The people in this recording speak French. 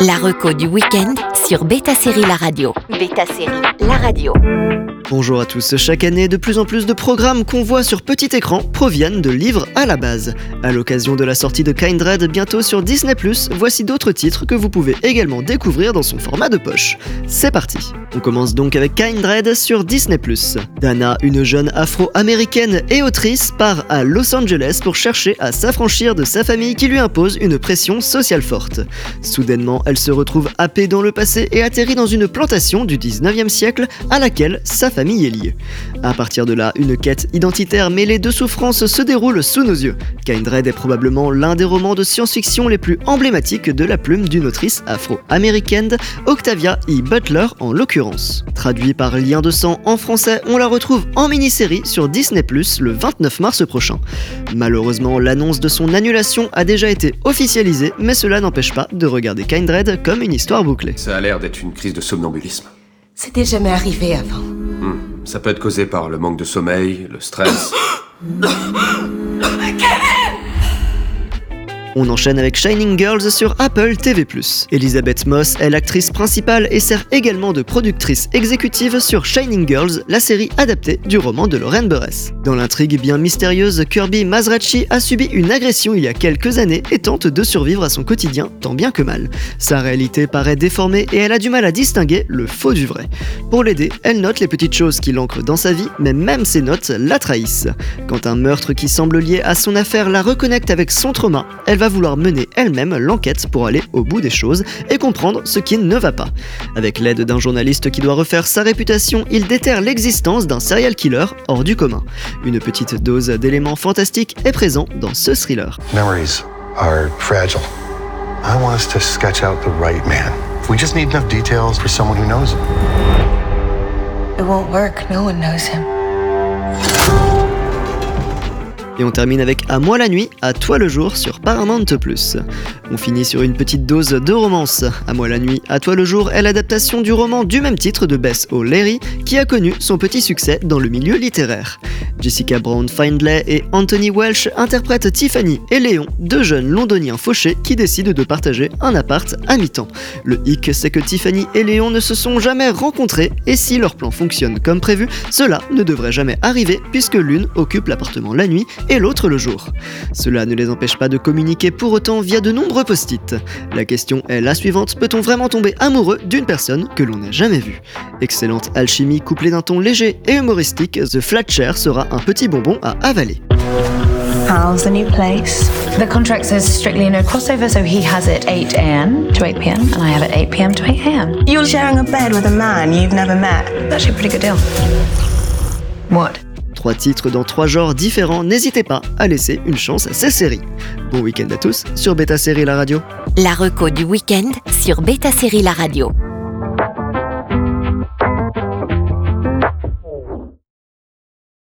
La reco du week-end sur Beta Série La Radio. Beta Série La Radio. Bonjour à tous. Chaque année, de plus en plus de programmes qu'on voit sur petit écran proviennent de livres à la base. À l'occasion de la sortie de Kindred bientôt sur Disney+, voici d'autres titres que vous pouvez également découvrir dans son format de poche. C'est parti. On commence donc avec Kindred sur Disney+. Dana, une jeune afro-américaine et autrice, part à Los Angeles pour chercher à s'affranchir de sa famille qui lui impose une pression sociale forte. Soudainement, elle se retrouve happée dans le passé et atterrit dans une plantation du 19e siècle à laquelle sa famille est liée. À partir de là, une quête identitaire mêlée de souffrances se déroule sous nos yeux. Kindred est probablement l'un des romans de science-fiction les plus emblématiques de la plume d'une autrice afro-américaine, Octavia E. Butler en l'occurrence. Traduit par Lien de sang en français, on la retrouve en mini-série sur Disney Plus le 29 mars prochain. Malheureusement, l'annonce de son annulation a déjà été officialisée, mais cela n'empêche pas de regarder Kindred comme une histoire bouclée. Ça a l'air d'être une crise de somnambulisme. C'était jamais arrivé avant. Hmm. Ça peut être causé par le manque de sommeil, le stress. On enchaîne avec Shining Girls sur Apple TV+. Elizabeth Moss est l'actrice principale et sert également de productrice exécutive sur Shining Girls, la série adaptée du roman de Lorraine Burress. Dans l'intrigue bien mystérieuse, Kirby Mazrachi a subi une agression il y a quelques années et tente de survivre à son quotidien tant bien que mal. Sa réalité paraît déformée et elle a du mal à distinguer le faux du vrai. Pour l'aider, elle note les petites choses qui l'ancrent dans sa vie, mais même ces notes la trahissent. Quand un meurtre qui semble lié à son affaire la reconnecte avec son trauma, elle va vouloir mener elle-même l'enquête pour aller au bout des choses et comprendre ce qui ne va pas. Avec l'aide d'un journaliste qui doit refaire sa réputation, il déterre l'existence d'un serial killer hors du commun. Une petite dose d'éléments fantastiques est présent dans ce thriller. Memories are fragile. I want us to sketch out the right man. We just need enough details for someone who knows him. It won't work. No one knows him. Et on termine avec À moi la nuit, à toi le jour sur Paramount+. On finit sur une petite dose de romance. À moi la nuit, à toi le jour est l'adaptation du roman du même titre de Bess O'Leary qui a connu son petit succès dans le milieu littéraire. Jessica Brown Findlay et Anthony Welsh interprètent Tiffany et Léon, deux jeunes londoniens fauchés qui décident de partager un appart à mi-temps. Le hic, c'est que Tiffany et Léon ne se sont jamais rencontrés et si leur plan fonctionne comme prévu, cela ne devrait jamais arriver puisque l'une occupe l'appartement la nuit et l'autre le jour. Cela ne les empêche pas de communiquer pour autant via de nombreux post-it. La question est la suivante, peut-on vraiment tomber amoureux d'une personne que l'on n'a jamais vue? Excellente alchimie couplée d'un ton léger et humoristique, The Flat Chair sera un petit bonbon à avaler. How's the new place? The contract says strictly no crossover, so he has it 8 a.m. to 8 p.m. and I have it 8 p.m. to 8 a.m. You're sharing a bed with a man you've never met. It's actually a pretty good deal. What? Trois titres dans trois genres différents, n'hésitez pas à laisser une chance à ces séries. Bon week-end à tous sur Beta Série La Radio. La reco du week-end sur Beta Série La Radio.